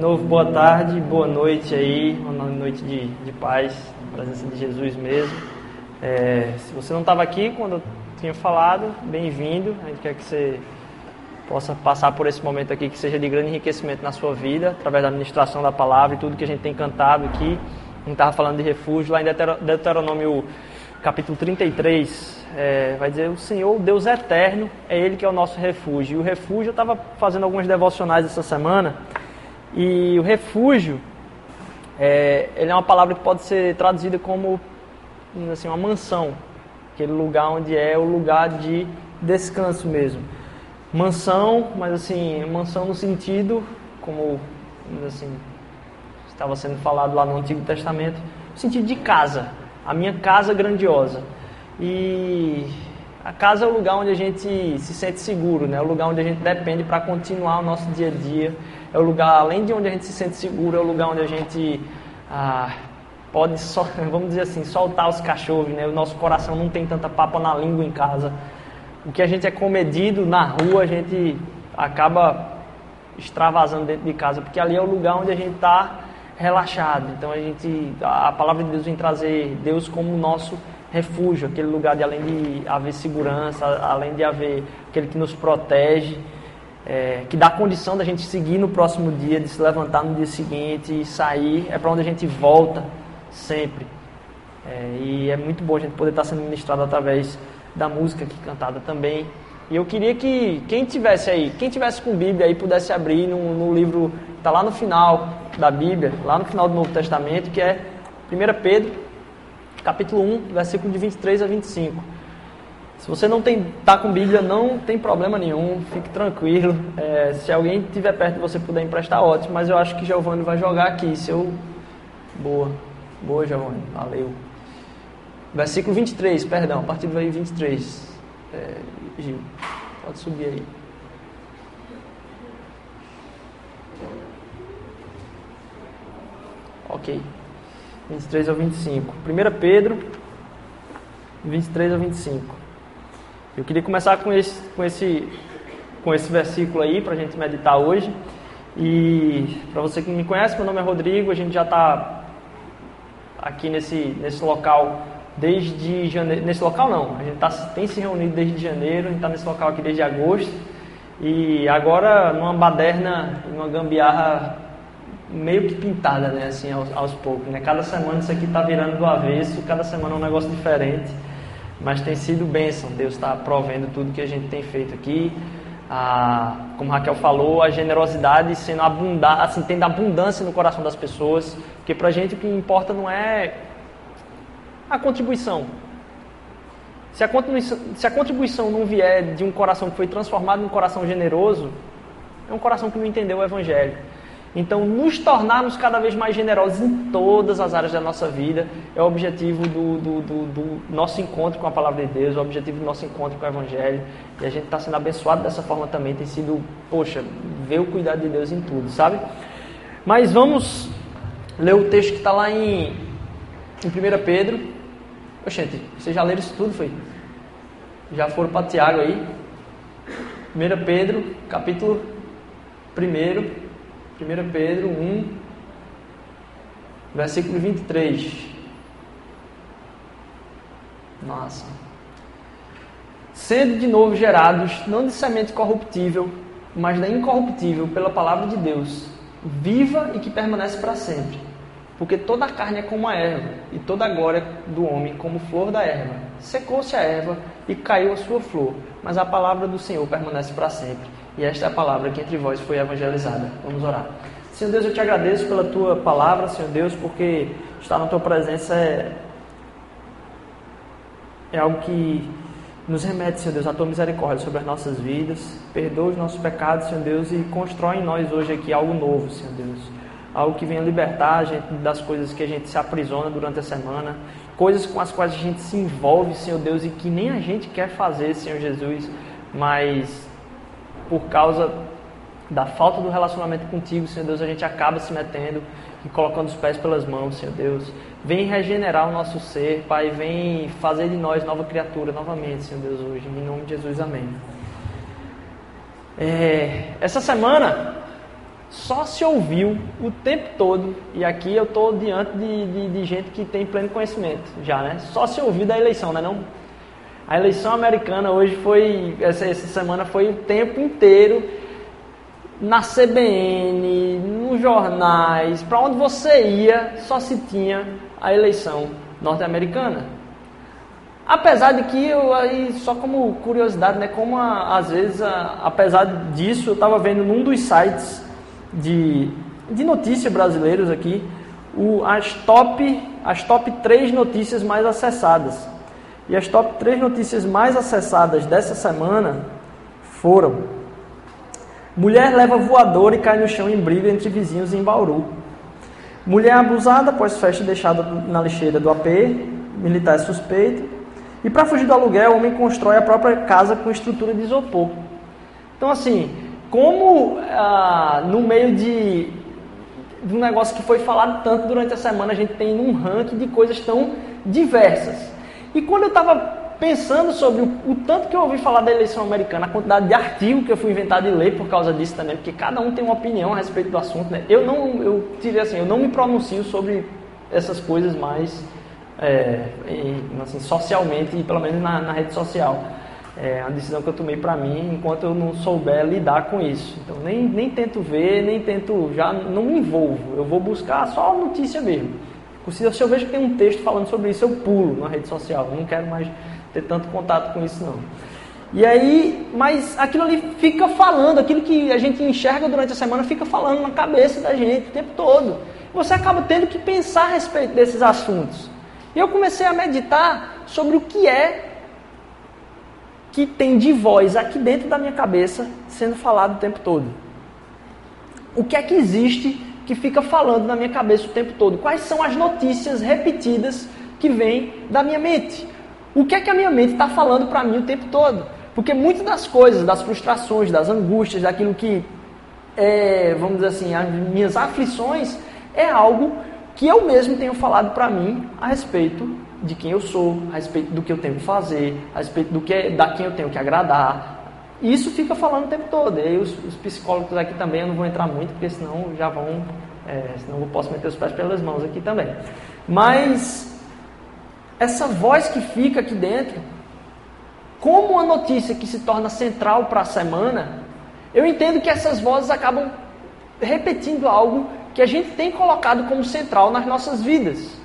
novo, boa tarde, boa noite aí, uma noite de, de paz, presença de Jesus mesmo. É, se você não estava aqui quando eu tinha falado, bem-vindo. A gente quer que você possa passar por esse momento aqui que seja de grande enriquecimento na sua vida, através da administração da palavra e tudo que a gente tem cantado aqui. A gente estava falando de refúgio, lá em Deuteronômio capítulo 33, é, vai dizer: O Senhor, Deus eterno, é Ele que é o nosso refúgio. E o refúgio, eu estava fazendo algumas devocionais essa semana, e o refúgio, é, ele é uma palavra que pode ser traduzida como assim, uma mansão, aquele lugar onde é o lugar de descanso mesmo. Mansão, mas assim, mansão no sentido, como assim, estava sendo falado lá no Antigo Testamento, no sentido de casa, a minha casa grandiosa. E a casa é o lugar onde a gente se sente seguro, né? O lugar onde a gente depende para continuar o nosso dia a dia. É o lugar, além de onde a gente se sente seguro, é o lugar onde a gente ah, pode, só, vamos dizer assim, soltar os cachorros, né? O nosso coração não tem tanta papa na língua em casa. O que a gente é comedido na rua, a gente acaba extravasando dentro de casa, porque ali é o lugar onde a gente está relaxado. Então a gente, a palavra de Deus vem trazer Deus como nosso refúgio, aquele lugar de além de haver segurança, além de haver aquele que nos protege, é, que dá condição da gente seguir no próximo dia, de se levantar no dia seguinte e sair, é para onde a gente volta sempre. É, e é muito bom a gente poder estar sendo ministrado através da música aqui cantada também. E eu queria que quem tivesse aí, quem tivesse com Bíblia aí, pudesse abrir no, no livro, está lá no final da Bíblia, lá no final do Novo Testamento, que é 1 Pedro, capítulo 1, versículo de 23 a 25. Se você não está com Bíblia, não tem problema nenhum, fique tranquilo. É, se alguém estiver perto de você puder emprestar, ótimo, mas eu acho que Giovanni vai jogar aqui. Se eu... Boa, boa Giovanni, valeu. Versículo 23, perdão, a partir do 23. É, Gil, pode subir aí. Ok. 23 ao 25. 1 Pedro, 23 ao 25. Eu queria começar com esse, com esse, com esse versículo aí para a gente meditar hoje. E para você que me conhece, meu nome é Rodrigo. A gente já está aqui nesse, nesse local desde janeiro. Nesse local não, a gente tá, tem se reunido desde janeiro, a gente está nesse local aqui desde agosto. E agora numa baderna, numa gambiarra meio que pintada, né, assim, aos, aos poucos, né? Cada semana isso aqui está virando do avesso, cada semana é um negócio diferente, mas tem sido bênção. Deus está provendo tudo que a gente tem feito aqui. Ah, como Raquel falou, a generosidade sendo abundante, assim, tendo abundância no coração das pessoas, porque para a gente o que importa não é a contribuição. Se a contribuição, se a contribuição não vier de um coração que foi transformado num coração generoso, é um coração que não entendeu o Evangelho. Então, nos tornarmos cada vez mais generosos em todas as áreas da nossa vida é o objetivo do, do, do, do nosso encontro com a palavra de Deus, é o objetivo do nosso encontro com o Evangelho. E a gente está sendo abençoado dessa forma também, tem sido, poxa, ver o cuidado de Deus em tudo, sabe? Mas vamos ler o texto que está lá em, em 1 Pedro. Oxente, vocês já leram isso tudo, foi? Já foram para Tiago aí? 1 Pedro, capítulo 1. 1 Pedro 1, versículo 23. Massa. Sendo de novo gerados, não de semente corruptível, mas da incorruptível, pela palavra de Deus, viva e que permanece para sempre. Porque toda a carne é como a erva, e toda a glória do homem como flor da erva. Secou-se a erva e caiu a sua flor, mas a palavra do Senhor permanece para sempre. E esta é a palavra que entre vós foi evangelizada. Vamos orar. Senhor Deus, eu te agradeço pela tua palavra, Senhor Deus, porque estar na tua presença é, é algo que nos remete, Senhor Deus, à tua misericórdia sobre as nossas vidas. Perdoa os nossos pecados, Senhor Deus, e constrói em nós hoje aqui algo novo, Senhor Deus. Algo que venha libertar a gente das coisas que a gente se aprisiona durante a semana, coisas com as quais a gente se envolve, Senhor Deus, e que nem a gente quer fazer, Senhor Jesus, mas por causa da falta do relacionamento contigo, Senhor Deus, a gente acaba se metendo e colocando os pés pelas mãos, Senhor Deus. Vem regenerar o nosso ser, Pai, vem fazer de nós nova criatura novamente, Senhor Deus, hoje. Em nome de Jesus, amém. É, essa semana só se ouviu o tempo todo, e aqui eu estou diante de, de, de, gente que tem pleno conhecimento já, né? Só se ouviu da eleição, né? Não, a eleição americana hoje foi, essa, essa semana foi o tempo inteiro na CBN, nos jornais, para onde você ia, só se tinha a eleição norte-americana. Apesar de que, eu, aí, só como curiosidade, né, como a, às vezes, a, apesar disso, eu estava vendo num dos sites de, de notícias brasileiros aqui, o, as, top, as top 3 notícias mais acessadas. E as top 3 notícias mais acessadas dessa semana foram: Mulher leva voador e cai no chão em briga entre vizinhos em Bauru. Mulher abusada após festa deixada na lixeira do AP, militar é suspeito. E para fugir do aluguel, o homem constrói a própria casa com estrutura de isopor. Então, assim, como ah, no meio de, de um negócio que foi falado tanto durante a semana, a gente tem um ranking de coisas tão diversas. E quando eu estava pensando sobre o, o, tanto que eu ouvi falar da eleição americana, a quantidade de artigo que eu fui inventado de ler por causa disso também, porque cada um tem uma opinião a respeito do assunto, né? Eu não, eu tirei assim, eu não me pronuncio sobre essas coisas mais é, assim, socialmente, pelo menos na, na rede social. É uma decisão que eu tomei para mim enquanto eu não souber lidar com isso. Então nem, nem tento ver, nem tento, já não me envolvo. Eu vou buscar só notícia mesmo. Se eu vejo que tem um texto falando sobre isso, eu pulo na rede social. Eu não quero mais ter tanto contato com isso não. E aí, mas aquilo ali fica falando, aquilo que a gente enxerga durante a semana fica falando na cabeça da gente o tempo todo. Você acaba tendo que pensar a respeito desses assuntos. E eu comecei a meditar sobre o que é que tem de voz aqui dentro da minha cabeça sendo falado o tempo todo. O que é que existe que fica falando na minha cabeça o tempo todo? Quais são as notícias repetidas que vêm da minha mente? O que é que a minha mente está falando para mim o tempo todo? Porque muitas das coisas, das frustrações, das angústias, daquilo que, é, vamos dizer assim, as minhas aflições, é algo que eu mesmo tenho falado para mim a respeito de quem eu sou, a respeito do que eu tenho que fazer, a respeito do que, da quem eu tenho que agradar. E isso fica falando o tempo todo. E aí os, os psicólogos aqui também, eu não vou entrar muito, porque senão já vão, é, senão eu posso meter os pés pelas mãos aqui também. Mas essa voz que fica aqui dentro, como uma notícia que se torna central para a semana, eu entendo que essas vozes acabam repetindo algo que a gente tem colocado como central nas nossas vidas.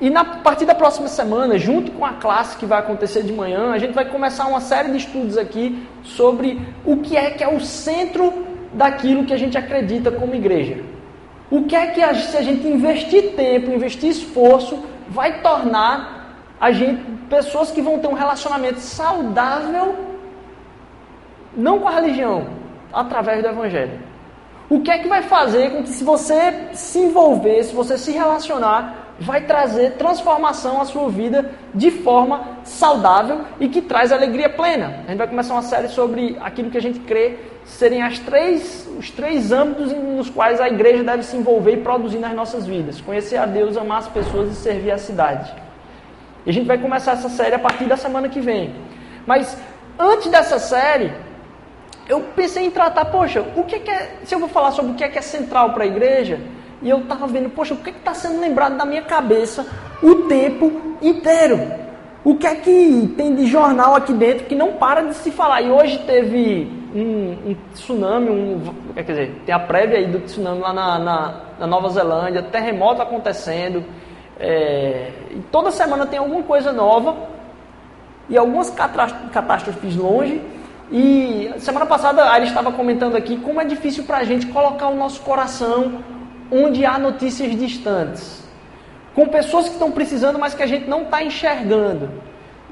E na partir da próxima semana, junto com a classe que vai acontecer de manhã, a gente vai começar uma série de estudos aqui sobre o que é que é o centro daquilo que a gente acredita como igreja. O que é que se a gente investir tempo, investir esforço, vai tornar a gente pessoas que vão ter um relacionamento saudável não com a religião, através do evangelho. O que é que vai fazer com que se você se envolver, se você se relacionar, vai trazer transformação à sua vida de forma saudável e que traz alegria plena. A gente vai começar uma série sobre aquilo que a gente crê serem as três, os três âmbitos nos quais a igreja deve se envolver e produzir nas nossas vidas: conhecer a Deus, amar as pessoas e servir a cidade. E a gente vai começar essa série a partir da semana que vem. Mas antes dessa série, eu pensei em tratar, poxa, o que é, é se eu vou falar sobre o que é que é central para a igreja, e eu estava vendo, poxa, o que está sendo lembrado da minha cabeça o tempo inteiro? O que é que tem de jornal aqui dentro que não para de se falar? E hoje teve um, um tsunami, um, quer dizer, tem a prévia aí do tsunami lá na, na, na Nova Zelândia, terremoto acontecendo. É, e toda semana tem alguma coisa nova e algumas catástrofes longe. E semana passada a estava comentando aqui como é difícil para a gente colocar o nosso coração onde há notícias distantes, com pessoas que estão precisando, mas que a gente não está enxergando.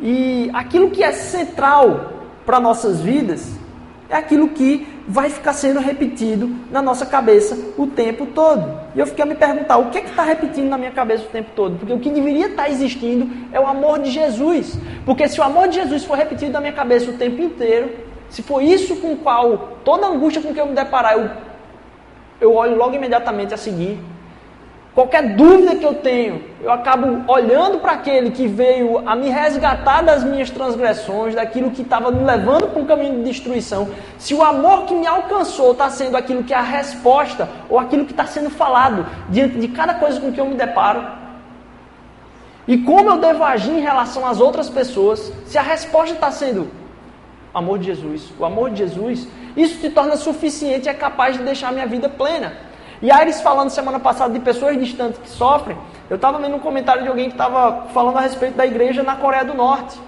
E aquilo que é central para nossas vidas é aquilo que vai ficar sendo repetido na nossa cabeça o tempo todo. E eu fiquei a me perguntar, o que é que está repetindo na minha cabeça o tempo todo? Porque o que deveria estar tá existindo é o amor de Jesus. Porque se o amor de Jesus for repetido na minha cabeça o tempo inteiro, se for isso com o qual, toda angústia com que eu me deparar, eu eu olho logo imediatamente a seguir, qualquer dúvida que eu tenho, eu acabo olhando para aquele que veio a me resgatar das minhas transgressões, daquilo que estava me levando para um caminho de destruição. Se o amor que me alcançou está sendo aquilo que é a resposta, ou aquilo que está sendo falado diante de cada coisa com que eu me deparo, e como eu devo agir em relação às outras pessoas, se a resposta está sendo o amor de Jesus, o amor de Jesus, isso te torna suficiente e é capaz de deixar a minha vida plena. E Aires falando semana passada de pessoas distantes que sofrem, eu estava vendo um comentário de alguém que estava falando a respeito da igreja na Coreia do Norte.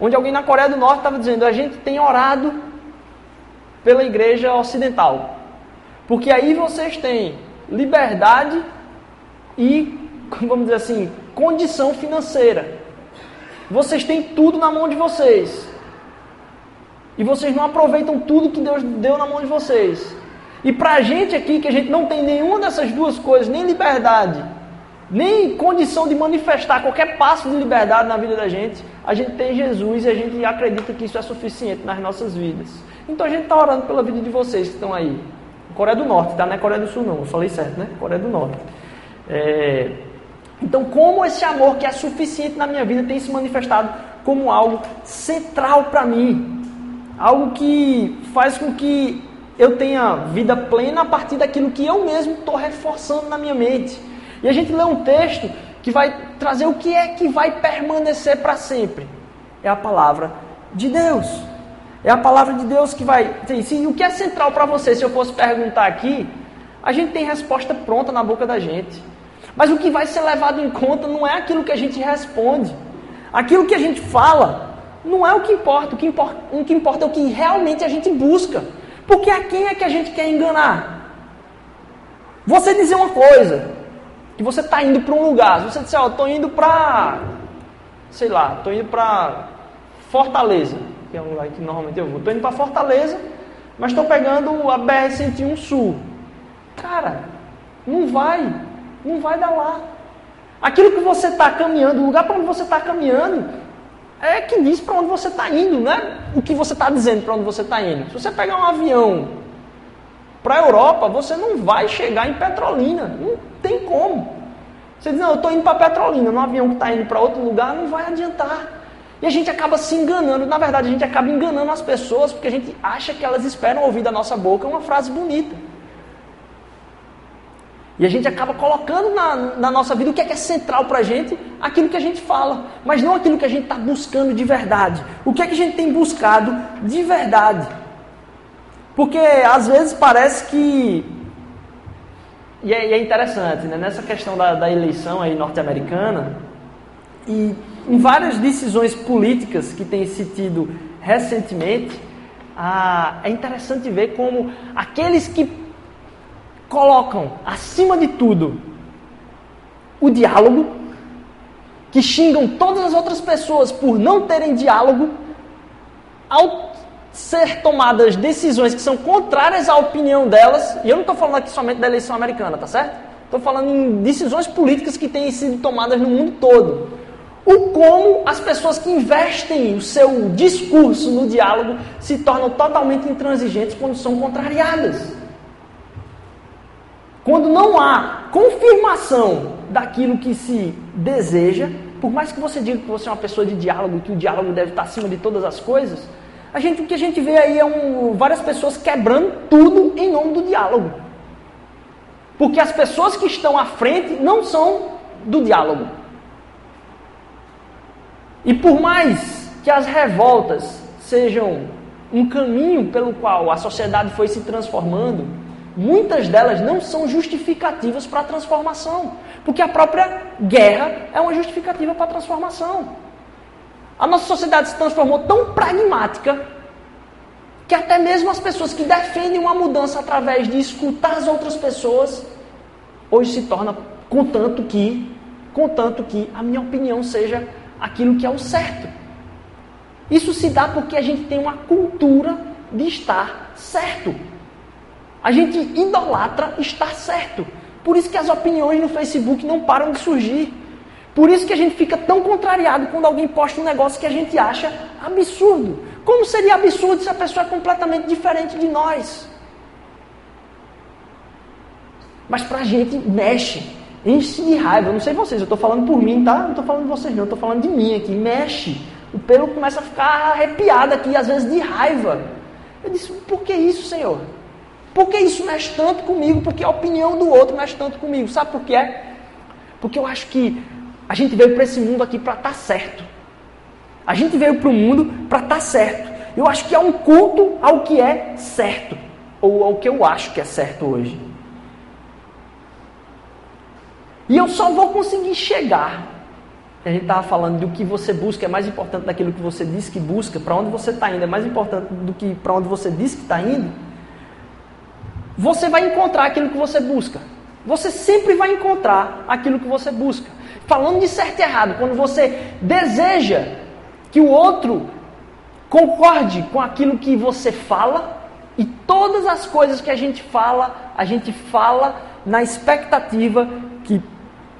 Onde alguém na Coreia do Norte estava dizendo, a gente tem orado pela igreja ocidental. Porque aí vocês têm liberdade e, vamos dizer assim, condição financeira. Vocês têm tudo na mão de vocês. E vocês não aproveitam tudo que Deus deu na mão de vocês. E para a gente aqui, que a gente não tem nenhuma dessas duas coisas, nem liberdade, nem condição de manifestar qualquer passo de liberdade na vida da gente, a gente tem Jesus e a gente acredita que isso é suficiente nas nossas vidas. Então a gente está orando pela vida de vocês que estão aí. Coreia do Norte, tá? Não é Coreia do Sul, não. Eu falei certo, né? Coreia do Norte. É... Então, como esse amor que é suficiente na minha vida tem se manifestado como algo central para mim, algo que faz com que eu tenha vida plena a partir daquilo que eu mesmo estou reforçando na minha mente. E a gente lê um texto que vai trazer o que é que vai permanecer para sempre. É a palavra de Deus. É a palavra de Deus que vai. Se, o que é central para você, se eu fosse perguntar aqui, a gente tem resposta pronta na boca da gente. Mas o que vai ser levado em conta não é aquilo que a gente responde. Aquilo que a gente fala não é o que importa. O que importa, o que importa é o que realmente a gente busca. Porque a quem é que a gente quer enganar? Você dizer uma coisa, que você está indo para um lugar, se você disser, ó, estou indo para, sei lá, estou indo para Fortaleza, que é um lugar que normalmente eu vou, estou indo para Fortaleza, mas estou pegando a BR-101 Sul. Cara, não vai, não vai dar lá. Aquilo que você está caminhando, o lugar para onde você está caminhando, é que diz para onde você está indo, né? O que você está dizendo para onde você está indo. Se você pegar um avião para a Europa, você não vai chegar em Petrolina. Não tem como. Você diz, não, eu estou indo para Petrolina, no avião que está indo para outro lugar, não vai adiantar. E a gente acaba se enganando. Na verdade, a gente acaba enganando as pessoas porque a gente acha que elas esperam ouvir da nossa boca uma frase bonita. E a gente acaba colocando na, na nossa vida o que é, que é central para a gente, aquilo que a gente fala, mas não aquilo que a gente está buscando de verdade. O que é que a gente tem buscado de verdade? Porque às vezes parece que. E é, e é interessante, né? nessa questão da, da eleição norte-americana, e em várias decisões políticas que têm se tido recentemente, ah, é interessante ver como aqueles que colocam acima de tudo o diálogo, que xingam todas as outras pessoas por não terem diálogo, ao ser tomadas decisões que são contrárias à opinião delas, e eu não estou falando aqui somente da eleição americana, tá certo? Estou falando em decisões políticas que têm sido tomadas no mundo todo. O como as pessoas que investem o seu discurso no diálogo se tornam totalmente intransigentes quando são contrariadas. Quando não há confirmação daquilo que se deseja, por mais que você diga que você é uma pessoa de diálogo, que o diálogo deve estar acima de todas as coisas, a gente, o que a gente vê aí é um, várias pessoas quebrando tudo em nome do diálogo. Porque as pessoas que estão à frente não são do diálogo. E por mais que as revoltas sejam um caminho pelo qual a sociedade foi se transformando, muitas delas não são justificativas para a transformação. Porque a própria guerra é uma justificativa para a transformação. A nossa sociedade se transformou tão pragmática que até mesmo as pessoas que defendem uma mudança através de escutar as outras pessoas, hoje se torna contanto que, contanto que a minha opinião seja aquilo que é o certo. Isso se dá porque a gente tem uma cultura de estar certo. A gente idolatra estar certo. Por isso que as opiniões no Facebook não param de surgir. Por isso que a gente fica tão contrariado quando alguém posta um negócio que a gente acha absurdo. Como seria absurdo se a pessoa é completamente diferente de nós? mas para a gente mexe, enche de raiva. Eu não sei vocês, eu estou falando por mim, tá? Não estou falando de vocês, não, eu estou falando de mim aqui. Mexe. O pelo começa a ficar arrepiado aqui, às vezes de raiva. Eu disse, por que isso, Senhor? Por que isso mexe tanto comigo? Porque a opinião do outro mexe tanto comigo. Sabe por quê? Porque eu acho que a gente veio para esse mundo aqui para estar tá certo. A gente veio para o mundo para estar tá certo. Eu acho que é um culto ao que é certo. Ou ao que eu acho que é certo hoje. E eu só vou conseguir chegar. A gente estava falando do que você busca é mais importante daquilo que você diz que busca. Para onde você está indo é mais importante do que para onde você diz que está indo você vai encontrar aquilo que você busca. Você sempre vai encontrar aquilo que você busca. Falando de certo e errado, quando você deseja que o outro concorde com aquilo que você fala, e todas as coisas que a gente fala, a gente fala na expectativa que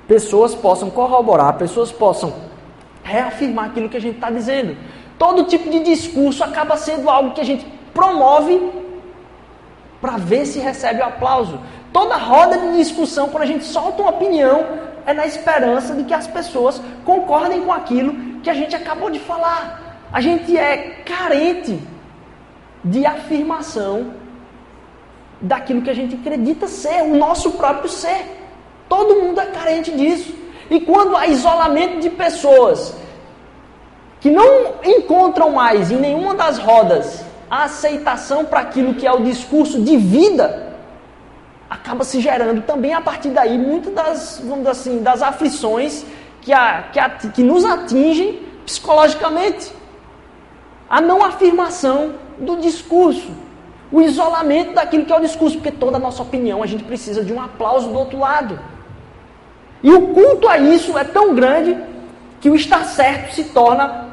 pessoas possam corroborar, pessoas possam reafirmar aquilo que a gente está dizendo. Todo tipo de discurso acaba sendo algo que a gente promove para ver se recebe o aplauso. Toda roda de discussão, quando a gente solta uma opinião, é na esperança de que as pessoas concordem com aquilo que a gente acabou de falar. A gente é carente de afirmação daquilo que a gente acredita ser, o nosso próprio ser. Todo mundo é carente disso. E quando há isolamento de pessoas que não encontram mais em nenhuma das rodas a aceitação para aquilo que é o discurso de vida, acaba se gerando também a partir daí muitas das, vamos assim, das aflições que, a, que, a, que nos atingem psicologicamente. A não afirmação do discurso, o isolamento daquilo que é o discurso, porque toda a nossa opinião a gente precisa de um aplauso do outro lado. E o culto a isso é tão grande que o estar certo se torna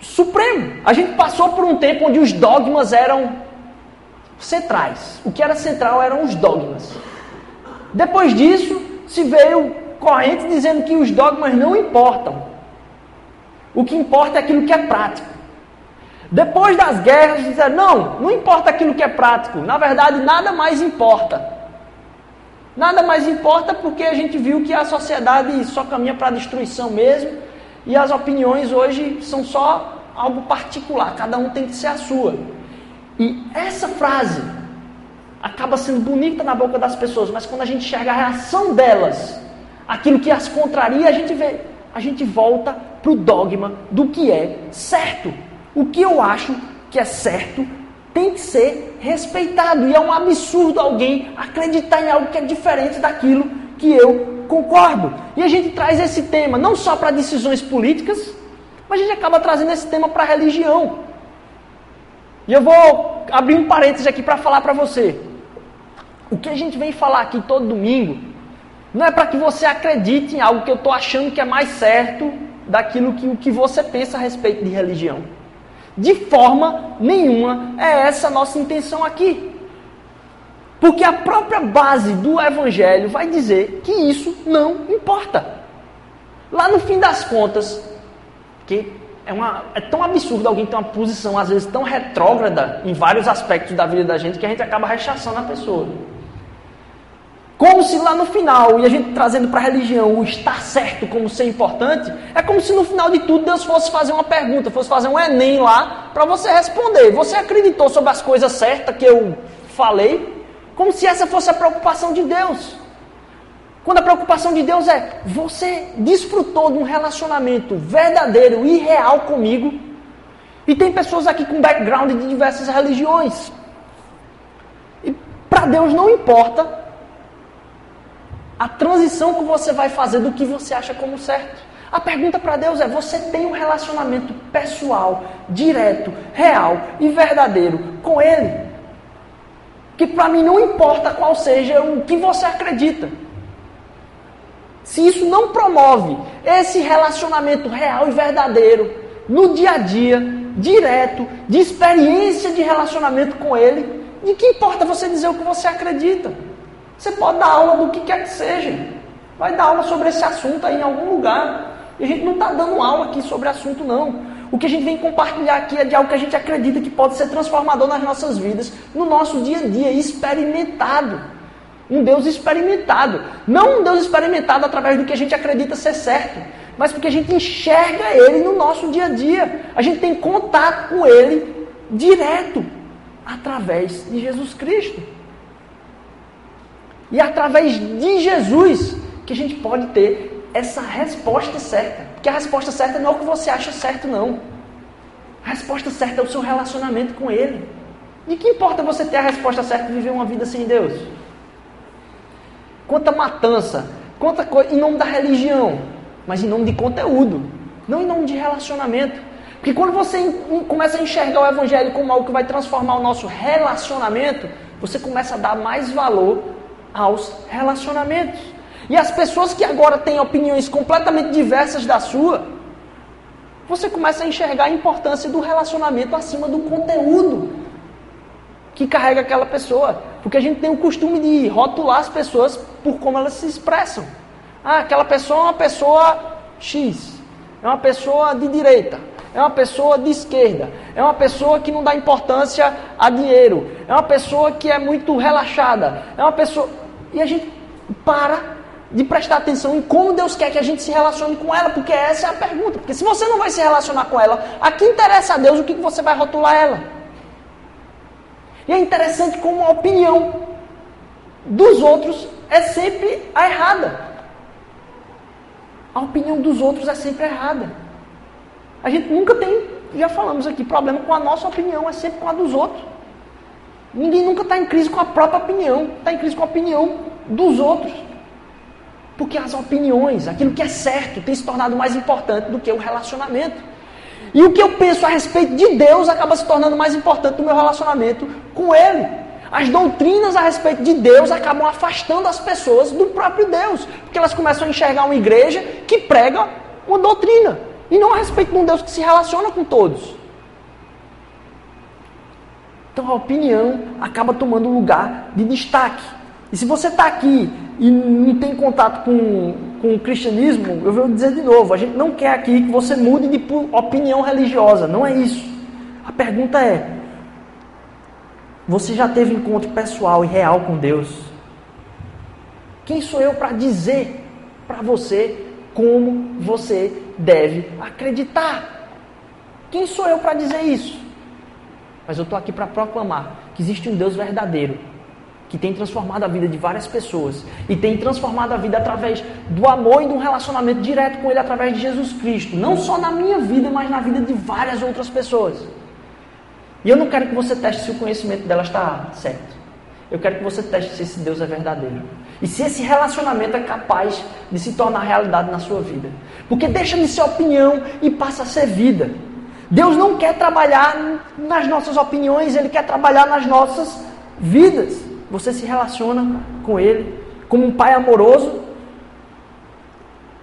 supremo. A gente passou por um tempo onde os dogmas eram centrais. O que era central eram os dogmas. Depois disso, se veio corrente dizendo que os dogmas não importam. O que importa é aquilo que é prático. Depois das guerras, disseram: não, não importa aquilo que é prático. Na verdade, nada mais importa. Nada mais importa porque a gente viu que a sociedade só caminha para a destruição mesmo e as opiniões hoje são só algo particular, cada um tem que ser a sua. E essa frase acaba sendo bonita na boca das pessoas, mas quando a gente enxerga a reação delas, aquilo que as contraria, a gente vê, a gente volta para o dogma do que é certo. O que eu acho que é certo tem que ser respeitado. E é um absurdo alguém acreditar em algo que é diferente daquilo que eu concordo. E a gente traz esse tema não só para decisões políticas, mas a gente acaba trazendo esse tema para a religião. E eu vou abrir um parênteses aqui para falar para você. O que a gente vem falar aqui todo domingo não é para que você acredite em algo que eu estou achando que é mais certo daquilo que o que você pensa a respeito de religião. De forma nenhuma é essa a nossa intenção aqui. Porque a própria base do Evangelho vai dizer que isso não importa. Lá no fim das contas, que é, uma, é tão absurdo alguém ter uma posição, às vezes, tão retrógrada em vários aspectos da vida da gente que a gente acaba rechaçando a pessoa. Como se lá no final, e a gente trazendo para a religião o estar certo como ser importante, é como se no final de tudo Deus fosse fazer uma pergunta, fosse fazer um Enem lá para você responder. Você acreditou sobre as coisas certas que eu falei? Como se essa fosse a preocupação de Deus. Quando a preocupação de Deus é: você desfrutou de um relacionamento verdadeiro e real comigo? E tem pessoas aqui com background de diversas religiões. E para Deus não importa a transição que você vai fazer do que você acha como certo. A pergunta para Deus é: você tem um relacionamento pessoal, direto, real e verdadeiro com Ele? Que para mim não importa qual seja o que você acredita. Se isso não promove esse relacionamento real e verdadeiro no dia a dia, direto, de experiência de relacionamento com ele, de que importa você dizer o que você acredita? Você pode dar aula do que quer que seja. Vai dar aula sobre esse assunto aí em algum lugar. E a gente não está dando aula aqui sobre assunto, não. O que a gente vem compartilhar aqui é de algo que a gente acredita que pode ser transformador nas nossas vidas, no nosso dia a dia, experimentado. Um Deus experimentado. Não um Deus experimentado através do que a gente acredita ser certo, mas porque a gente enxerga Ele no nosso dia a dia. A gente tem contato com Ele direto, através de Jesus Cristo. E através de Jesus que a gente pode ter essa resposta certa. Porque a resposta certa não é o que você acha certo, não. A resposta certa é o seu relacionamento com Ele. De que importa você ter a resposta certa e viver uma vida sem Deus? Quanta matança, quanta coisa em nome da religião, mas em nome de conteúdo, não em nome de relacionamento. Porque quando você começa a enxergar o Evangelho como algo que vai transformar o nosso relacionamento, você começa a dar mais valor aos relacionamentos. E as pessoas que agora têm opiniões completamente diversas da sua, você começa a enxergar a importância do relacionamento acima do conteúdo que carrega aquela pessoa. Porque a gente tem o costume de rotular as pessoas por como elas se expressam. Ah, aquela pessoa é uma pessoa X, é uma pessoa de direita, é uma pessoa de esquerda, é uma pessoa que não dá importância a dinheiro, é uma pessoa que é muito relaxada, é uma pessoa. E a gente para de prestar atenção em como Deus quer que a gente se relacione com ela, porque essa é a pergunta. Porque se você não vai se relacionar com ela, a que interessa a Deus o que você vai rotular ela? E é interessante como a opinião dos outros é sempre a errada. A opinião dos outros é sempre errada. A gente nunca tem, já falamos aqui, problema com a nossa opinião, é sempre com a dos outros. Ninguém nunca está em crise com a própria opinião, está em crise com a opinião dos outros. Porque as opiniões, aquilo que é certo, tem se tornado mais importante do que o relacionamento. E o que eu penso a respeito de Deus acaba se tornando mais importante no meu relacionamento com Ele. As doutrinas a respeito de Deus acabam afastando as pessoas do próprio Deus, porque elas começam a enxergar uma igreja que prega uma doutrina e não a respeito de um Deus que se relaciona com todos. Então a opinião acaba tomando lugar de destaque. E se você está aqui e não tem contato com, com o cristianismo, eu vou dizer de novo: a gente não quer aqui que você mude de opinião religiosa, não é isso. A pergunta é: você já teve encontro pessoal e real com Deus? Quem sou eu para dizer para você como você deve acreditar? Quem sou eu para dizer isso? Mas eu estou aqui para proclamar que existe um Deus verdadeiro que tem transformado a vida de várias pessoas e tem transformado a vida através do amor e de um relacionamento direto com Ele através de Jesus Cristo, não só na minha vida, mas na vida de várias outras pessoas. E eu não quero que você teste se o conhecimento dela está certo. Eu quero que você teste se esse Deus é verdadeiro. E se esse relacionamento é capaz de se tornar realidade na sua vida. Porque deixa de ser opinião e passa a ser vida. Deus não quer trabalhar nas nossas opiniões, Ele quer trabalhar nas nossas vidas. Você se relaciona com Ele como um pai amoroso?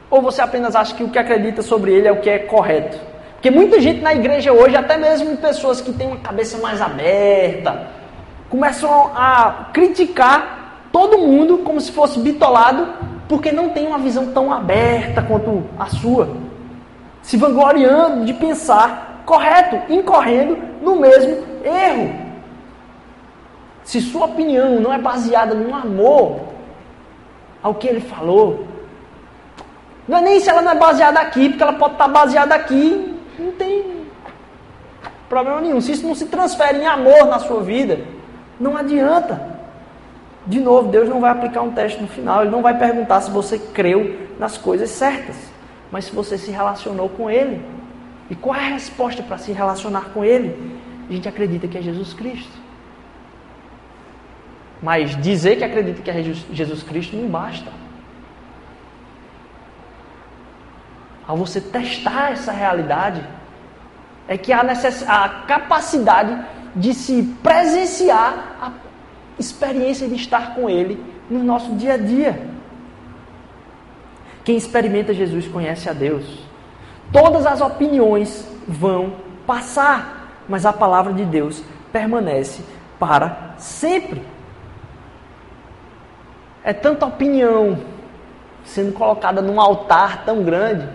Ou você apenas acha que o que acredita sobre Ele é o que é correto? Porque muita gente na igreja hoje, até mesmo pessoas que têm uma cabeça mais aberta, começam a criticar todo mundo como se fosse bitolado, porque não tem uma visão tão aberta quanto a sua. Se vangloriando de pensar correto, incorrendo no mesmo erro. Se sua opinião não é baseada no amor ao que ele falou, não é nem se ela não é baseada aqui, porque ela pode estar baseada aqui, não tem problema nenhum. Se isso não se transfere em amor na sua vida, não adianta. De novo, Deus não vai aplicar um teste no final, Ele não vai perguntar se você creu nas coisas certas, mas se você se relacionou com Ele. E qual é a resposta para se relacionar com Ele? A gente acredita que é Jesus Cristo. Mas dizer que acredita que é Jesus Cristo não basta. Ao você testar essa realidade, é que há a capacidade de se presenciar a experiência de estar com Ele no nosso dia a dia. Quem experimenta Jesus conhece a Deus. Todas as opiniões vão passar, mas a palavra de Deus permanece para sempre. É tanta opinião sendo colocada num altar tão grande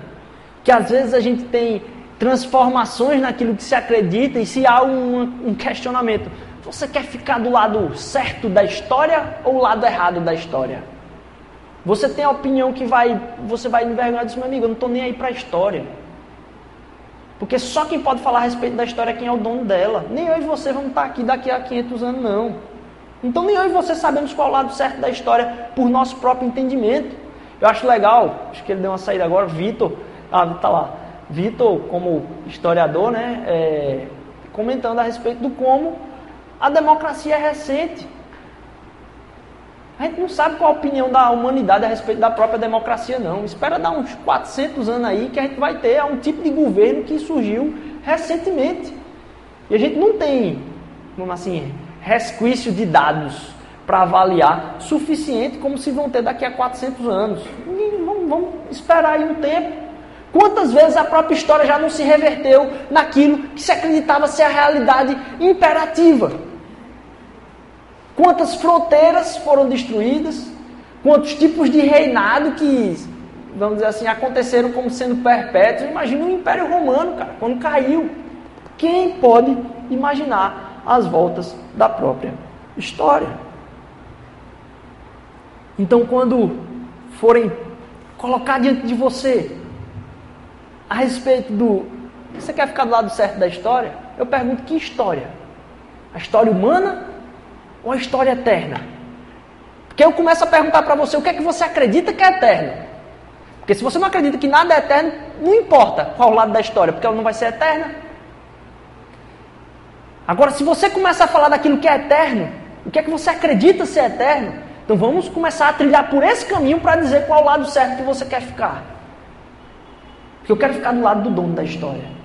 que às vezes a gente tem transformações naquilo que se acredita e se há um, um questionamento. Você quer ficar do lado certo da história ou o lado errado da história? Você tem a opinião que vai, você vai envergonhar disso, meu amigo, eu não estou nem aí para a história. Porque só quem pode falar a respeito da história é quem é o dono dela. Nem eu e você vamos estar aqui daqui a 500 anos, não. Então nem eu e você sabemos qual é o lado certo da história por nosso próprio entendimento. Eu acho legal, acho que ele deu uma saída agora, Vitor, ah, tá lá. Vitor, como historiador, né, é, comentando a respeito do como a democracia é recente. A gente não sabe qual a opinião da humanidade a respeito da própria democracia, não. Espera dar uns 400 anos aí que a gente vai ter um tipo de governo que surgiu recentemente. E a gente não tem, vamos assim, resquício de dados para avaliar suficiente como se vão ter daqui a 400 anos. Vamos, vamos esperar aí um tempo. Quantas vezes a própria história já não se reverteu naquilo que se acreditava ser a realidade imperativa? Quantas fronteiras foram destruídas? Quantos tipos de reinado que, vamos dizer assim, aconteceram como sendo perpétuos? Imagina o Império Romano, cara, quando caiu. Quem pode imaginar as voltas da própria história? Então, quando forem colocar diante de você a respeito do. Você quer ficar do lado certo da história? Eu pergunto: que história? A história humana ou a história eterna? Porque eu começo a perguntar para você o que é que você acredita que é eterno. Porque se você não acredita que nada é eterno, não importa qual lado da história, porque ela não vai ser eterna. Agora, se você começa a falar daquilo que é eterno, o que é que você acredita ser eterno? Então vamos começar a trilhar por esse caminho para dizer qual lado certo que você quer ficar. Porque eu quero ficar do lado do dono da história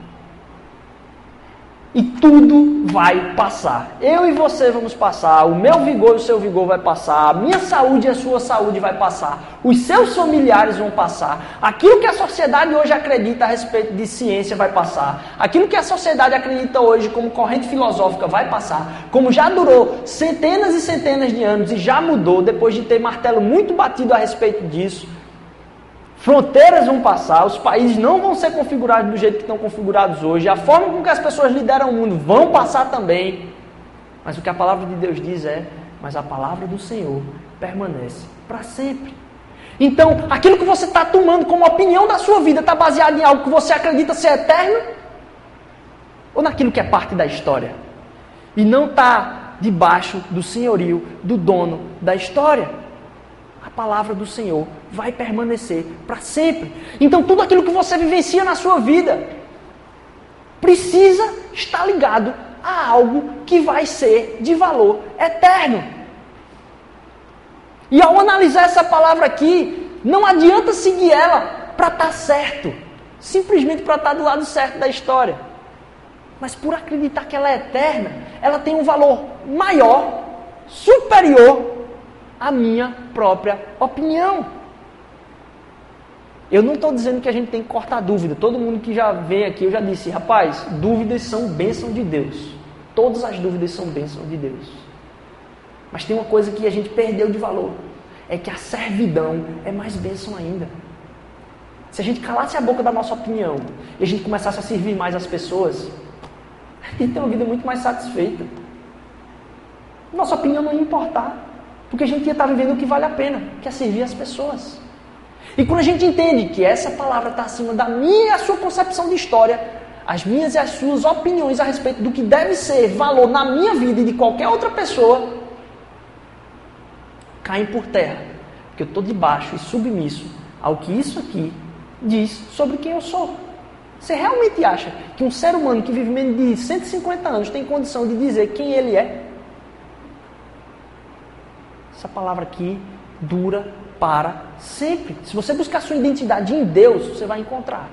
e tudo vai passar. Eu e você vamos passar, o meu vigor e o seu vigor vai passar, a minha saúde e a sua saúde vai passar, os seus familiares vão passar, aquilo que a sociedade hoje acredita a respeito de ciência vai passar, aquilo que a sociedade acredita hoje como corrente filosófica vai passar, como já durou centenas e centenas de anos e já mudou depois de ter martelo muito batido a respeito disso. Fronteiras vão passar, os países não vão ser configurados do jeito que estão configurados hoje, a forma com que as pessoas lideram o mundo vão passar também. Mas o que a palavra de Deus diz é: mas a palavra do Senhor permanece para sempre. Então, aquilo que você está tomando como opinião da sua vida está baseado em algo que você acredita ser eterno? Ou naquilo que é parte da história? E não está debaixo do senhorio do dono da história a palavra do Senhor vai permanecer para sempre. Então, tudo aquilo que você vivencia na sua vida precisa estar ligado a algo que vai ser de valor eterno. E ao analisar essa palavra aqui, não adianta seguir ela para estar tá certo, simplesmente para estar tá do lado certo da história. Mas por acreditar que ela é eterna, ela tem um valor maior, superior a minha própria opinião. Eu não estou dizendo que a gente tem que cortar dúvida. Todo mundo que já vem aqui, eu já disse, rapaz, dúvidas são bênção de Deus. Todas as dúvidas são bênção de Deus. Mas tem uma coisa que a gente perdeu de valor. É que a servidão é mais bênção ainda. Se a gente calasse a boca da nossa opinião e a gente começasse a servir mais as pessoas, a gente tem uma vida muito mais satisfeita. Nossa opinião não ia importar. Porque a gente ia estar vivendo o que vale a pena, que é servir as pessoas. E quando a gente entende que essa palavra está acima da minha e a sua concepção de história, as minhas e as suas opiniões a respeito do que deve ser valor na minha vida e de qualquer outra pessoa, caem por terra. Porque eu estou debaixo e submisso ao que isso aqui diz sobre quem eu sou. Você realmente acha que um ser humano que vive menos de 150 anos tem condição de dizer quem ele é? Essa palavra aqui dura para sempre. Se você buscar sua identidade em Deus, você vai encontrar.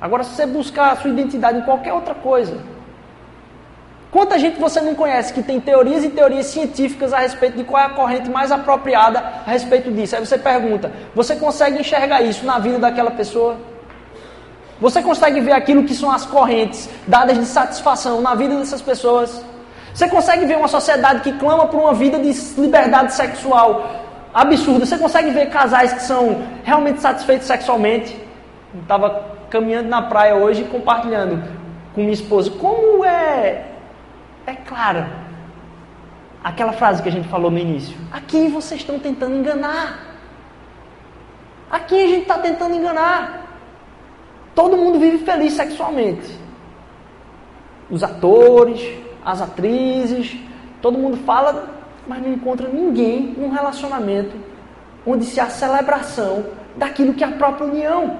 Agora, se você buscar sua identidade em qualquer outra coisa, quanta gente você não conhece que tem teorias e teorias científicas a respeito de qual é a corrente mais apropriada a respeito disso? Aí você pergunta: você consegue enxergar isso na vida daquela pessoa? Você consegue ver aquilo que são as correntes dadas de satisfação na vida dessas pessoas? Você consegue ver uma sociedade que clama por uma vida de liberdade sexual absurda? Você consegue ver casais que são realmente satisfeitos sexualmente? Estava caminhando na praia hoje compartilhando com minha esposa como é é clara aquela frase que a gente falou no início. Aqui vocês estão tentando enganar. Aqui a gente está tentando enganar. Todo mundo vive feliz sexualmente. Os atores, as atrizes, todo mundo fala, mas não encontra ninguém num relacionamento onde se há celebração daquilo que é a própria união.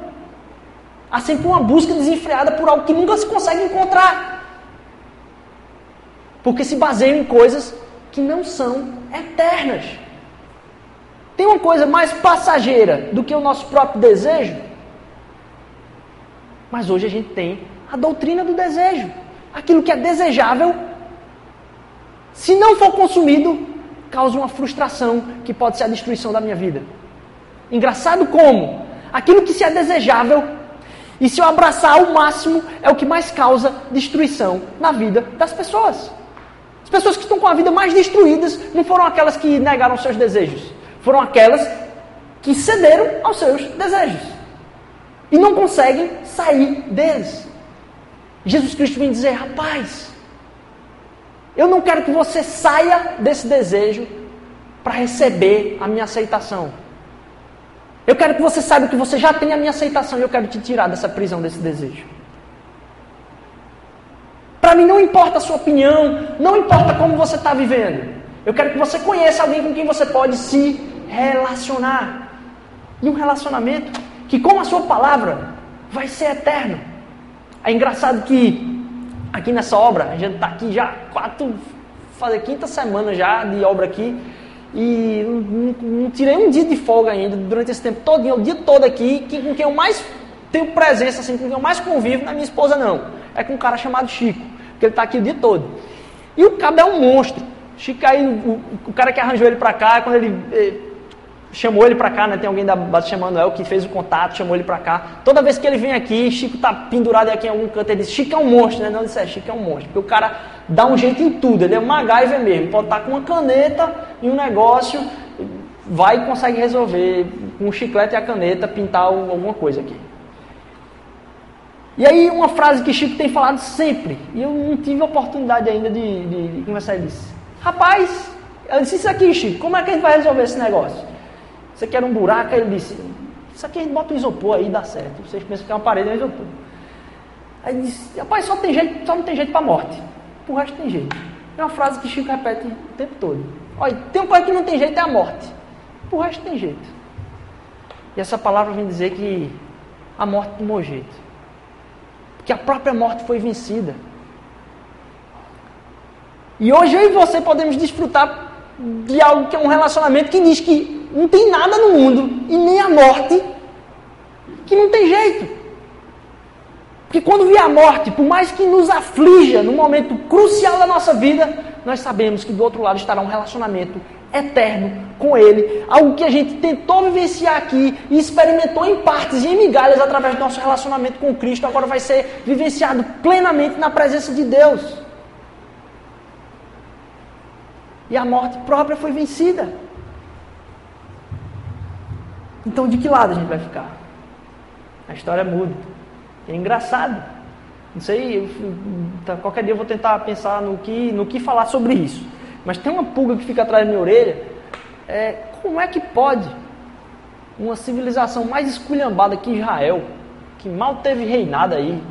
Há sempre uma busca desenfreada por algo que nunca se consegue encontrar. Porque se baseiam em coisas que não são eternas. Tem uma coisa mais passageira do que o nosso próprio desejo? Mas hoje a gente tem a doutrina do desejo. Aquilo que é desejável, se não for consumido, causa uma frustração que pode ser a destruição da minha vida. Engraçado como aquilo que se é desejável e se eu abraçar ao máximo é o que mais causa destruição na vida das pessoas. As pessoas que estão com a vida mais destruídas não foram aquelas que negaram seus desejos, foram aquelas que cederam aos seus desejos e não conseguem sair deles. Jesus Cristo vem dizer: rapaz, eu não quero que você saia desse desejo para receber a minha aceitação. Eu quero que você saiba que você já tem a minha aceitação e eu quero te tirar dessa prisão, desse desejo. Para mim não importa a sua opinião, não importa como você está vivendo. Eu quero que você conheça alguém com quem você pode se relacionar. E um relacionamento que, com a sua palavra, vai ser eterno. É engraçado que aqui nessa obra, a gente está aqui já quatro, fazer quinta semana já de obra aqui. E não, não, tirei um dia de folga ainda durante esse tempo todo, o dia todo aqui, que, com quem eu mais tenho presença, assim, com quem eu mais convivo, não é minha esposa não. É com um cara chamado Chico, que ele está aqui o dia todo. E o cabo é um monstro. Chico aí, o, o cara que arranjou ele para cá, quando ele eh, chamou ele para cá, né? Tem alguém da base chamando El que fez o contato, chamou ele para cá. Toda vez que ele vem aqui, Chico tá pendurado aqui em algum canto, ele diz: Chico é um monstro, né? Não disse, é, Chico é um monstro. Porque o cara dá um jeito em tudo, ele é um MacGyver mesmo. Pode estar tá com uma caneta e um negócio, vai e consegue resolver com o chiclete e a caneta pintar alguma coisa aqui. E aí uma frase que Chico tem falado sempre, e eu não tive oportunidade ainda de, de, de conversar, ele disse, rapaz, eu disse isso aqui, Chico, como é que a gente vai resolver esse negócio? Você quer um buraco? Ele disse, isso aqui a gente bota um isopor aí dá certo. Vocês pensam que é uma parede, é um isopor. Aí ele disse, rapaz, só, tem jeito, só não tem jeito para morte. O resto tem jeito. É uma frase que Chico repete o tempo todo. Olha, tem uma coisa que não tem jeito, é a morte. O resto tem jeito. E essa palavra vem dizer que a morte tomou jeito que a própria morte foi vencida. E hoje eu e você podemos desfrutar de algo que é um relacionamento que diz que não tem nada no mundo e nem a morte que não tem jeito. Porque quando vier a morte, por mais que nos aflija no momento crucial da nossa vida, nós sabemos que do outro lado estará um relacionamento eterno com Ele. Algo que a gente tentou vivenciar aqui e experimentou em partes e em migalhas através do nosso relacionamento com Cristo, agora vai ser vivenciado plenamente na presença de Deus. E a morte própria foi vencida. Então, de que lado a gente vai ficar? A história muda. É engraçado. Não sei, eu, tá, qualquer dia eu vou tentar pensar no que, no que falar sobre isso. Mas tem uma pulga que fica atrás da minha orelha. É, como é que pode uma civilização mais esculhambada que Israel, que mal teve reinado aí,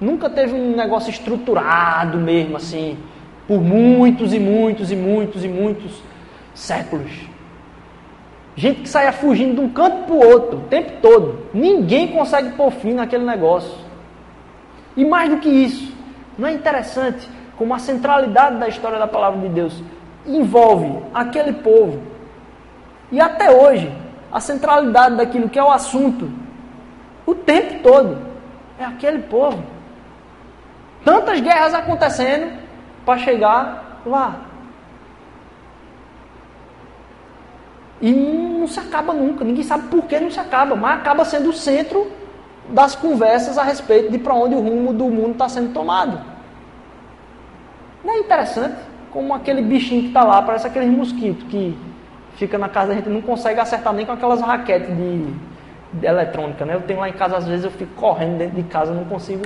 nunca teve um negócio estruturado mesmo assim, por muitos e muitos e muitos e muitos séculos. Gente que saia fugindo de um canto para o outro o tempo todo. Ninguém consegue pôr fim naquele negócio. E mais do que isso, não é interessante como a centralidade da história da palavra de Deus envolve aquele povo. E até hoje, a centralidade daquilo que é o assunto, o tempo todo, é aquele povo. Tantas guerras acontecendo para chegar lá. E não se acaba nunca, ninguém sabe por que não se acaba, mas acaba sendo o centro das conversas a respeito de para onde o rumo do mundo está sendo tomado. Não é interessante como aquele bichinho que está lá, parece aquele mosquito que fica na casa, a gente não consegue acertar nem com aquelas raquetes de, de eletrônica, né? Eu tenho lá em casa, às vezes eu fico correndo dentro de casa, não consigo.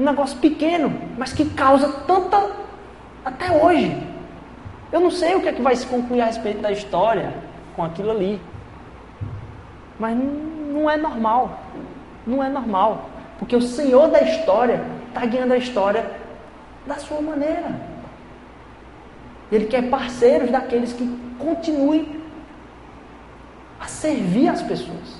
Um negócio pequeno, mas que causa tanta Até hoje. Eu não sei o que é que vai se concluir a respeito da história com aquilo ali. Mas não é normal. Não é normal. Porque o Senhor da história está guiando a história da sua maneira. Ele quer parceiros daqueles que continuem a servir as pessoas.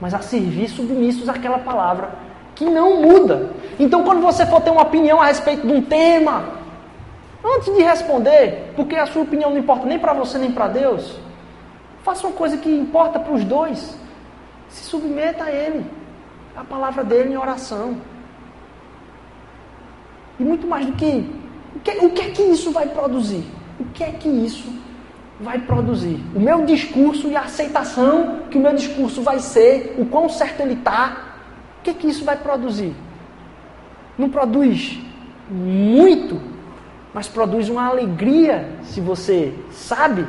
Mas a servir submissos àquela palavra que não muda. Então, quando você for ter uma opinião a respeito de um tema, antes de responder, porque a sua opinião não importa nem para você nem para Deus, faça uma coisa que importa para os dois. Se submeta a Ele, a palavra dele em oração. E muito mais do que o que, o que é que isso vai produzir? O que é que isso vai produzir? O meu discurso e a aceitação que o meu discurso vai ser, o quão certo ele está, o que é que isso vai produzir? Não produz muito, mas produz uma alegria se você sabe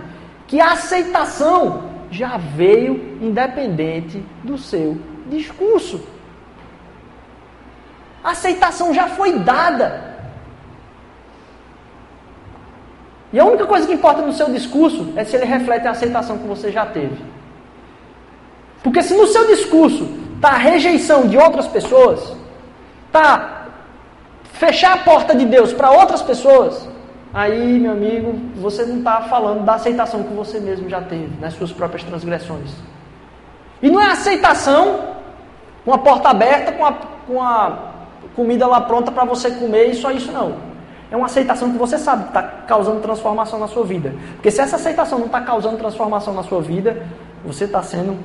que a aceitação já veio independente do seu discurso. A aceitação já foi dada. E a única coisa que importa no seu discurso é se ele reflete a aceitação que você já teve. Porque se no seu discurso está a rejeição de outras pessoas, está fechar a porta de Deus para outras pessoas, aí, meu amigo, você não está falando da aceitação que você mesmo já teve nas suas próprias transgressões. E não é aceitação, uma porta aberta com a, com a comida lá pronta para você comer e só isso não. É uma aceitação que você sabe que está causando transformação na sua vida. Porque se essa aceitação não está causando transformação na sua vida, você está sendo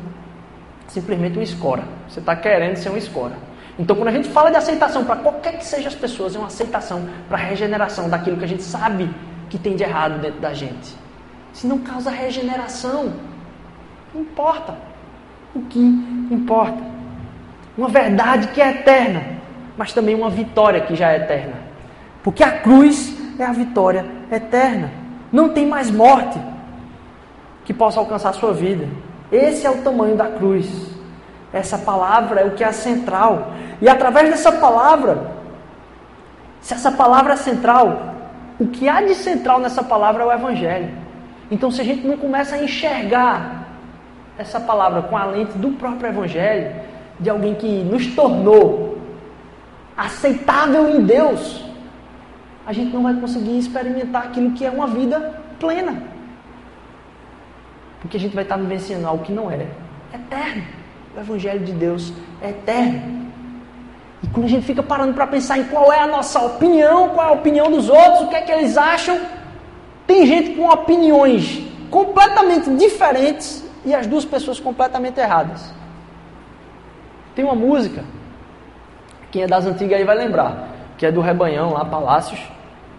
simplesmente uma escora. Você está querendo ser uma escora. Então, quando a gente fala de aceitação para qualquer que seja as pessoas, é uma aceitação para a regeneração daquilo que a gente sabe que tem de errado dentro da gente. Se não causa regeneração, não importa. O que importa? Uma verdade que é eterna, mas também uma vitória que já é eterna. Porque a cruz é a vitória eterna. Não tem mais morte que possa alcançar a sua vida. Esse é o tamanho da cruz. Essa palavra é o que é central. E através dessa palavra, se essa palavra é central, o que há de central nessa palavra é o Evangelho. Então, se a gente não começa a enxergar essa palavra com a lente do próprio Evangelho, de alguém que nos tornou aceitável em Deus, a gente não vai conseguir experimentar aquilo que é uma vida plena. Porque a gente vai estar vivenciando algo que não é eterno. O Evangelho de Deus é eterno. E quando a gente fica parando para pensar em qual é a nossa opinião, qual é a opinião dos outros, o que é que eles acham, tem gente com opiniões completamente diferentes e as duas pessoas completamente erradas. Tem uma música, quem é das antigas aí vai lembrar, que é do Rebanhão lá, Palácios,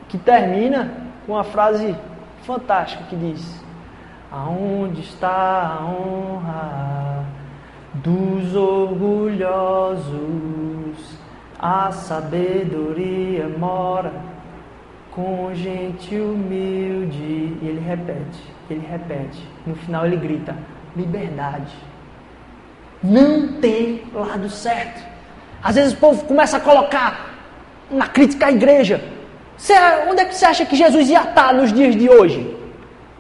que termina com uma frase fantástica que diz: Aonde está a honra dos orgulhosos? A sabedoria mora com gente humilde. E ele repete, ele repete. No final ele grita: liberdade. Não tem lado certo. Às vezes o povo começa a colocar na crítica à igreja. Você, onde é que você acha que Jesus ia estar nos dias de hoje?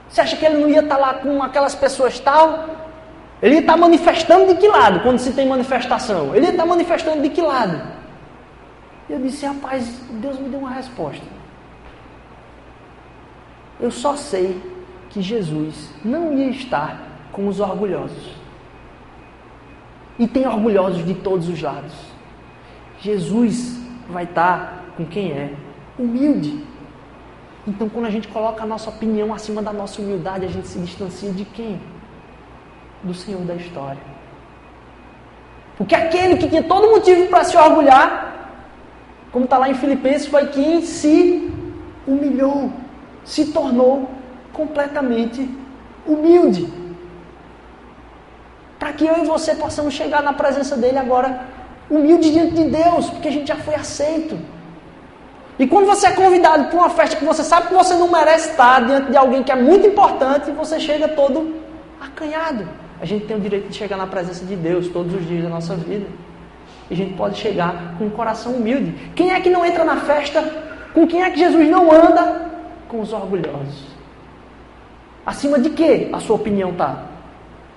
Você acha que ele não ia estar lá com aquelas pessoas tal? Ele estar manifestando de que lado quando se tem manifestação? Ele estar manifestando de que lado? Eu disse, rapaz, Deus me deu uma resposta. Eu só sei que Jesus não ia estar com os orgulhosos. E tem orgulhosos de todos os lados. Jesus vai estar com quem é humilde. Então, quando a gente coloca a nossa opinião acima da nossa humildade, a gente se distancia de quem? Do Senhor da história. Porque aquele que tinha todo motivo para se orgulhar, como está lá em Filipenses, foi quem se humilhou, se tornou completamente humilde. Para que eu e você possamos chegar na presença dele agora humilde diante de Deus, porque a gente já foi aceito. E quando você é convidado para uma festa que você sabe que você não merece estar diante de alguém que é muito importante, você chega todo acanhado. A gente tem o direito de chegar na presença de Deus todos os dias da nossa vida. E a gente pode chegar com um coração humilde. Quem é que não entra na festa Com quem é que Jesus não anda? Com os orgulhosos. Acima de que a sua opinião está?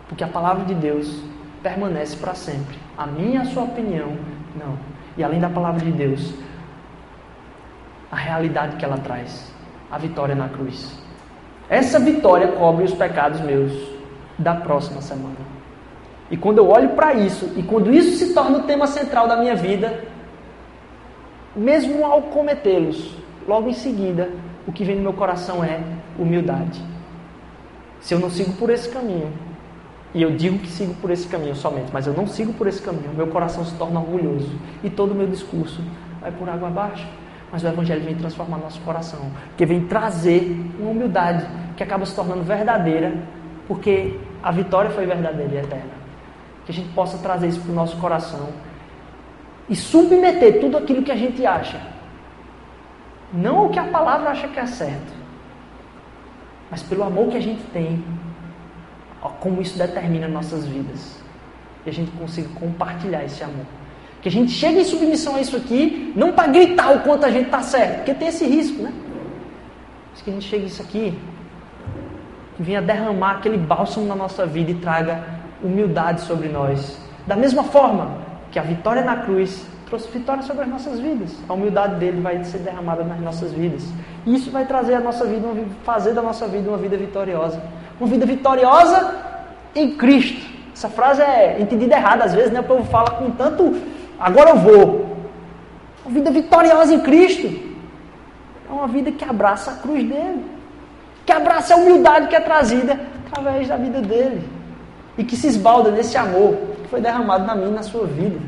Porque a palavra de Deus permanece para sempre. A minha a sua opinião, não. E além da palavra de Deus, a realidade que ela traz, a vitória na cruz. Essa vitória cobre os pecados meus da próxima semana. E quando eu olho para isso, e quando isso se torna o tema central da minha vida, mesmo ao cometê-los, logo em seguida, o que vem no meu coração é humildade. Se eu não sigo por esse caminho, e eu digo que sigo por esse caminho somente, mas eu não sigo por esse caminho, meu coração se torna orgulhoso e todo o meu discurso vai por água abaixo. Mas o Evangelho vem transformar nosso coração, que vem trazer uma humildade que acaba se tornando verdadeira, porque a vitória foi verdadeira e eterna. Que a gente possa trazer isso para o nosso coração e submeter tudo aquilo que a gente acha, não o que a palavra acha que é certo, mas pelo amor que a gente tem, como isso determina nossas vidas, e a gente consiga compartilhar esse amor. Que a gente chegue em submissão a isso aqui, não para gritar o quanto a gente está certo, porque tem esse risco, né? Mas que a gente chegue isso aqui, que venha derramar aquele bálsamo na nossa vida e traga humildade sobre nós. Da mesma forma que a vitória na cruz trouxe vitória sobre as nossas vidas. A humildade dele vai ser derramada nas nossas vidas. E isso vai trazer a nossa vida, fazer da nossa vida uma vida vitoriosa. Uma vida vitoriosa em Cristo. Essa frase é entendida errada às vezes, né? O povo fala com tanto agora eu vou. Uma vida vitoriosa em Cristo é uma vida que abraça a cruz dele, que abraça a humildade que é trazida através da vida dele e que se esbalda nesse amor que foi derramado na minha e na sua vida.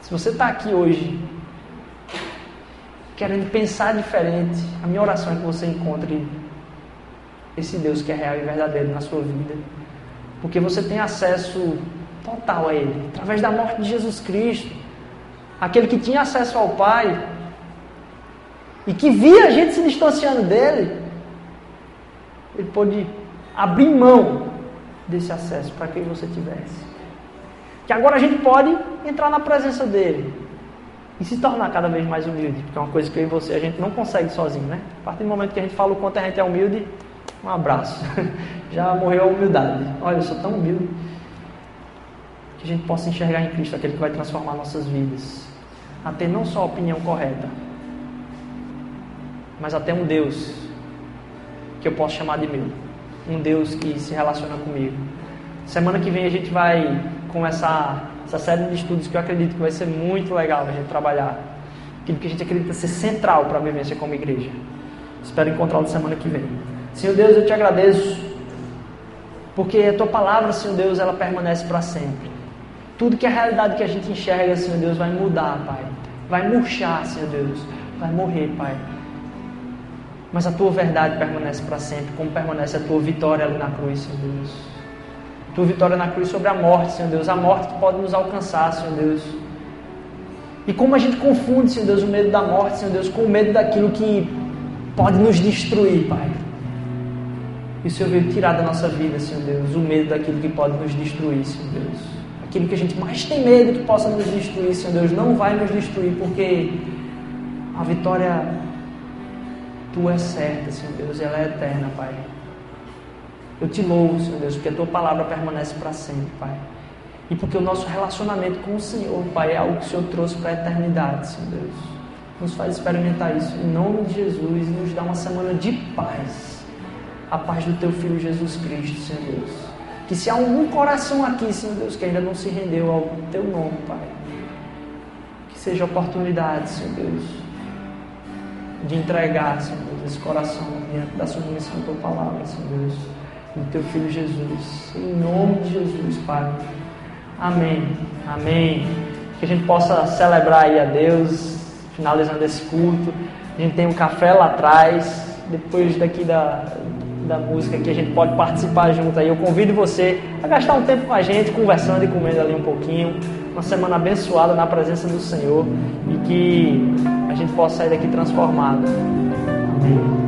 Se você está aqui hoje querendo pensar diferente, a minha oração é que você encontre esse Deus que é real e verdadeiro na sua vida, porque você tem acesso total a Ele, através da morte de Jesus Cristo. Aquele que tinha acesso ao Pai e que via a gente se distanciando dele, ele pôde abrir mão desse acesso para que você tivesse. Que agora a gente pode entrar na presença dele e se tornar cada vez mais humilde, porque é uma coisa que eu e você a gente não consegue sozinho, né? A partir do momento que a gente fala o quanto a gente é humilde, um abraço. Já morreu a humildade. Olha, eu sou tão humilde a gente possa enxergar em Cristo aquele que vai transformar nossas vidas, a ter não só a opinião correta, mas até um Deus que eu posso chamar de meu, um Deus que se relaciona comigo. Semana que vem a gente vai começar essa série de estudos que eu acredito que vai ser muito legal a gente trabalhar, aquilo que a gente acredita ser central para a vivência como igreja. Espero encontrá-lo semana que vem. Senhor Deus, eu te agradeço, porque a tua palavra, Senhor Deus, ela permanece para sempre. Tudo que é a realidade que a gente enxerga, Senhor Deus, vai mudar, Pai. Vai murchar, Senhor Deus. Vai morrer, Pai. Mas a tua verdade permanece para sempre, como permanece a tua vitória ali na cruz, Senhor Deus. A tua vitória na cruz sobre a morte, Senhor Deus. A morte que pode nos alcançar, Senhor Deus. E como a gente confunde, Senhor Deus, o medo da morte, Senhor Deus, com o medo daquilo que pode nos destruir, Pai. E o Senhor veio tirar da nossa vida, Senhor Deus, o medo daquilo que pode nos destruir, Senhor Deus aquilo que a gente mais tem medo que possa nos destruir, Senhor Deus, não vai nos destruir, porque a vitória tua é certa, Senhor Deus, e ela é eterna, Pai. Eu te louvo, Senhor Deus, porque a tua palavra permanece para sempre, Pai. E porque o nosso relacionamento com o Senhor, Pai, é algo que o Senhor trouxe para a eternidade, Senhor Deus. Nos faz experimentar isso em nome de Jesus e nos dá uma semana de paz. A paz do teu Filho Jesus Cristo, Senhor Deus. Que se há algum coração aqui, Senhor Deus, que ainda não se rendeu ao Teu nome, Pai, que seja oportunidade, Senhor Deus, de entregar, Senhor Deus, esse coração diante da submissão da Tua palavra, Senhor Deus, do Teu Filho Jesus. Em nome de Jesus, Pai. Amém. Amém. Que a gente possa celebrar aí a Deus, finalizando esse culto. A gente tem um café lá atrás. Depois daqui da, da música que a gente pode participar junto aí. Eu convido você a gastar um tempo com a gente, conversando e comendo ali um pouquinho. Uma semana abençoada na presença do Senhor e que a gente possa sair daqui transformado. Amém.